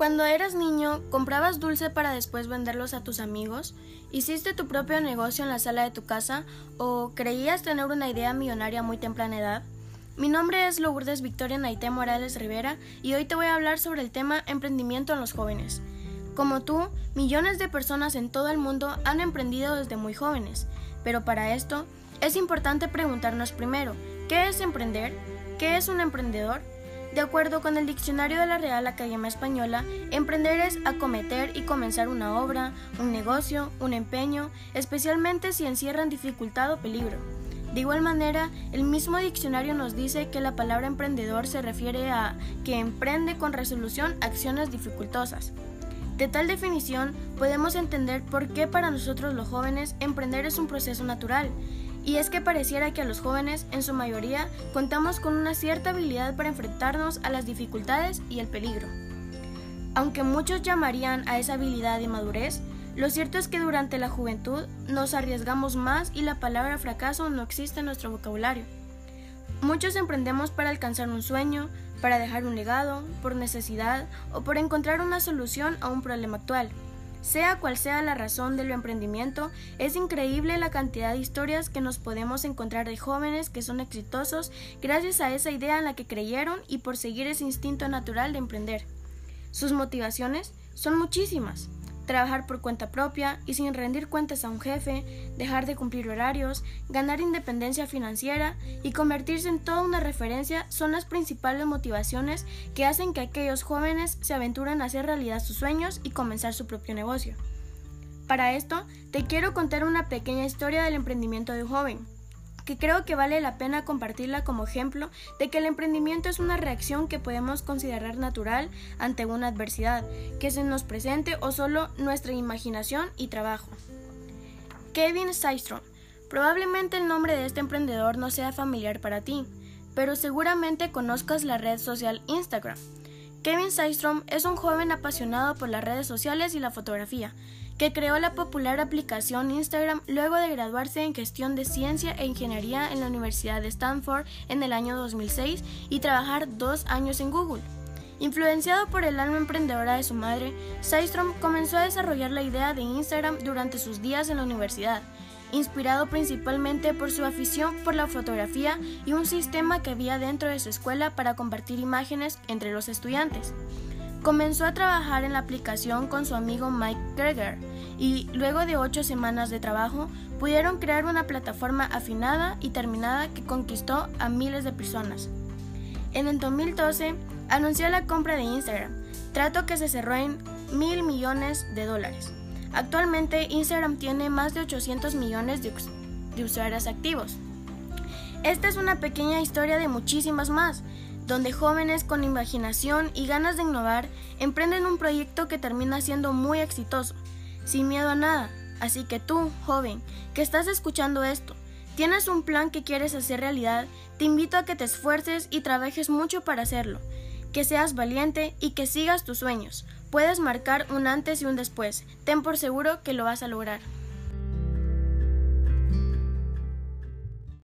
Cuando eras niño, ¿comprabas dulce para después venderlos a tus amigos? ¿Hiciste tu propio negocio en la sala de tu casa? ¿O creías tener una idea millonaria muy temprana edad? Mi nombre es Lourdes Victoria Naité Morales Rivera y hoy te voy a hablar sobre el tema emprendimiento en los jóvenes. Como tú, millones de personas en todo el mundo han emprendido desde muy jóvenes, pero para esto es importante preguntarnos primero, ¿qué es emprender? ¿Qué es un emprendedor? De acuerdo con el diccionario de la Real Academia Española, emprender es acometer y comenzar una obra, un negocio, un empeño, especialmente si encierran dificultad o peligro. De igual manera, el mismo diccionario nos dice que la palabra emprendedor se refiere a que emprende con resolución acciones dificultosas. De tal definición, podemos entender por qué para nosotros los jóvenes emprender es un proceso natural, y es que pareciera que a los jóvenes, en su mayoría, contamos con una cierta habilidad para enfrentarnos a las dificultades y el peligro. Aunque muchos llamarían a esa habilidad de madurez, lo cierto es que durante la juventud nos arriesgamos más y la palabra fracaso no existe en nuestro vocabulario. Muchos emprendemos para alcanzar un sueño, para dejar un legado, por necesidad o por encontrar una solución a un problema actual. Sea cual sea la razón del emprendimiento, es increíble la cantidad de historias que nos podemos encontrar de jóvenes que son exitosos gracias a esa idea en la que creyeron y por seguir ese instinto natural de emprender. Sus motivaciones son muchísimas trabajar por cuenta propia y sin rendir cuentas a un jefe, dejar de cumplir horarios, ganar independencia financiera y convertirse en toda una referencia son las principales motivaciones que hacen que aquellos jóvenes se aventuren a hacer realidad sus sueños y comenzar su propio negocio. Para esto, te quiero contar una pequeña historia del emprendimiento de un joven que creo que vale la pena compartirla como ejemplo de que el emprendimiento es una reacción que podemos considerar natural ante una adversidad que se nos presente o solo nuestra imaginación y trabajo. Kevin Systrom. Probablemente el nombre de este emprendedor no sea familiar para ti, pero seguramente conozcas la red social Instagram. Kevin Systrom es un joven apasionado por las redes sociales y la fotografía, que creó la popular aplicación Instagram luego de graduarse en gestión de ciencia e ingeniería en la Universidad de Stanford en el año 2006 y trabajar dos años en Google. Influenciado por el alma emprendedora de su madre, Systrom comenzó a desarrollar la idea de Instagram durante sus días en la universidad, inspirado principalmente por su afición por la fotografía y un sistema que había dentro de su escuela para compartir imágenes entre los estudiantes. Comenzó a trabajar en la aplicación con su amigo Mike Greger y luego de ocho semanas de trabajo pudieron crear una plataforma afinada y terminada que conquistó a miles de personas. En el 2012 anunció la compra de Instagram, trato que se cerró en mil millones de dólares. Actualmente Instagram tiene más de 800 millones de, de usuarios activos. Esta es una pequeña historia de muchísimas más donde jóvenes con imaginación y ganas de innovar emprenden un proyecto que termina siendo muy exitoso, sin miedo a nada. Así que tú, joven, que estás escuchando esto, tienes un plan que quieres hacer realidad, te invito a que te esfuerces y trabajes mucho para hacerlo, que seas valiente y que sigas tus sueños. Puedes marcar un antes y un después, ten por seguro que lo vas a lograr.